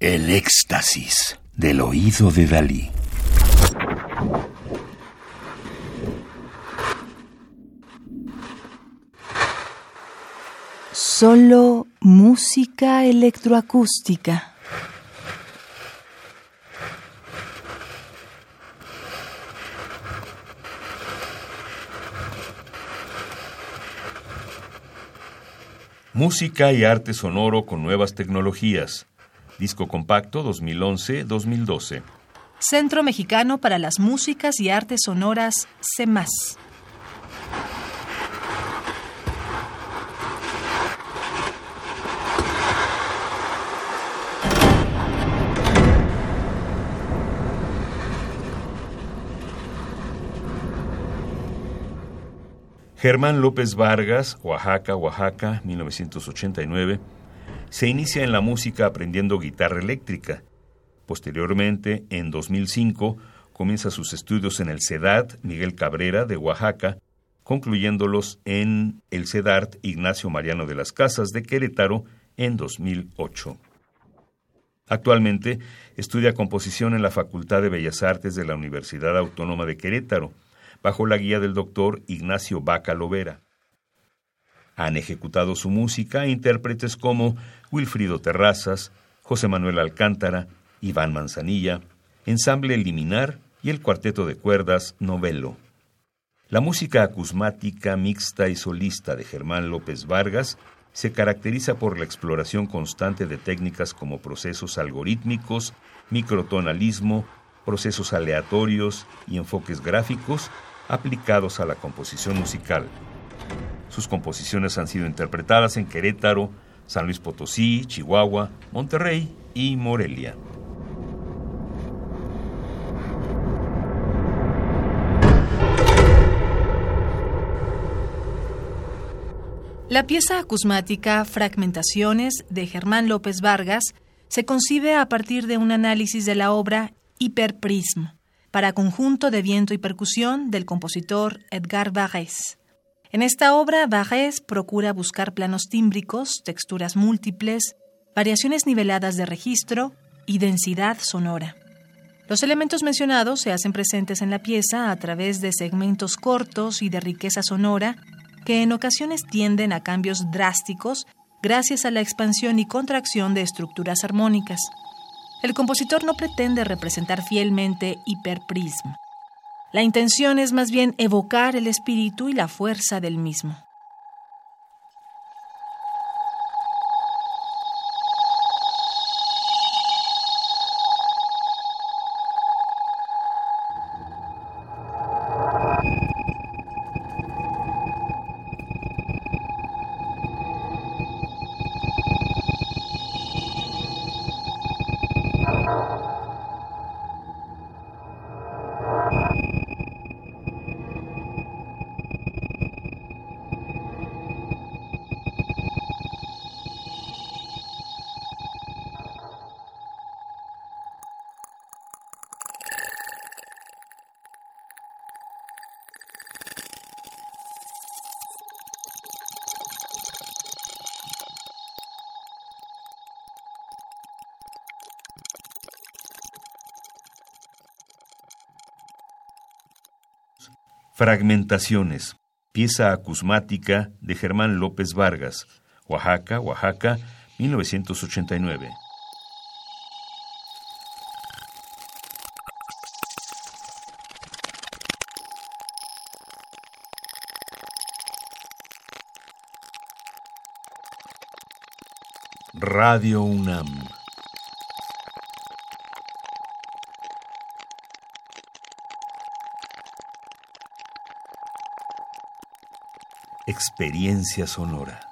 El éxtasis del oído de Dalí. Solo música electroacústica. Música y arte sonoro con nuevas tecnologías. Disco compacto 2011-2012. Centro Mexicano para las Músicas y Artes Sonoras, CEMAS. Germán López Vargas, Oaxaca, Oaxaca, 1989, se inicia en la música aprendiendo guitarra eléctrica. Posteriormente, en 2005, comienza sus estudios en el CEDART Miguel Cabrera de Oaxaca, concluyéndolos en el CEDART Ignacio Mariano de las Casas de Querétaro en 2008. Actualmente estudia composición en la Facultad de Bellas Artes de la Universidad Autónoma de Querétaro, bajo la guía del doctor Ignacio Baca Lovera. Han ejecutado su música intérpretes como Wilfrido Terrazas, José Manuel Alcántara, Iván Manzanilla, Ensamble Liminar y el cuarteto de cuerdas Novelo. La música acusmática mixta y solista de Germán López Vargas se caracteriza por la exploración constante de técnicas como procesos algorítmicos, microtonalismo, procesos aleatorios y enfoques gráficos aplicados a la composición musical. Sus composiciones han sido interpretadas en Querétaro, San Luis Potosí, Chihuahua, Monterrey y Morelia. La pieza acusmática Fragmentaciones de Germán López Vargas se concibe a partir de un análisis de la obra Hiperprism, para conjunto de viento y percusión del compositor Edgar Varese. En esta obra, Varese procura buscar planos tímbricos, texturas múltiples, variaciones niveladas de registro y densidad sonora. Los elementos mencionados se hacen presentes en la pieza a través de segmentos cortos y de riqueza sonora que en ocasiones tienden a cambios drásticos gracias a la expansión y contracción de estructuras armónicas. El compositor no pretende representar fielmente hiperprism. La intención es más bien evocar el espíritu y la fuerza del mismo. Fragmentaciones, pieza acusmática de Germán López Vargas, Oaxaca, Oaxaca, 1989. Radio UNAM experiencia sonora.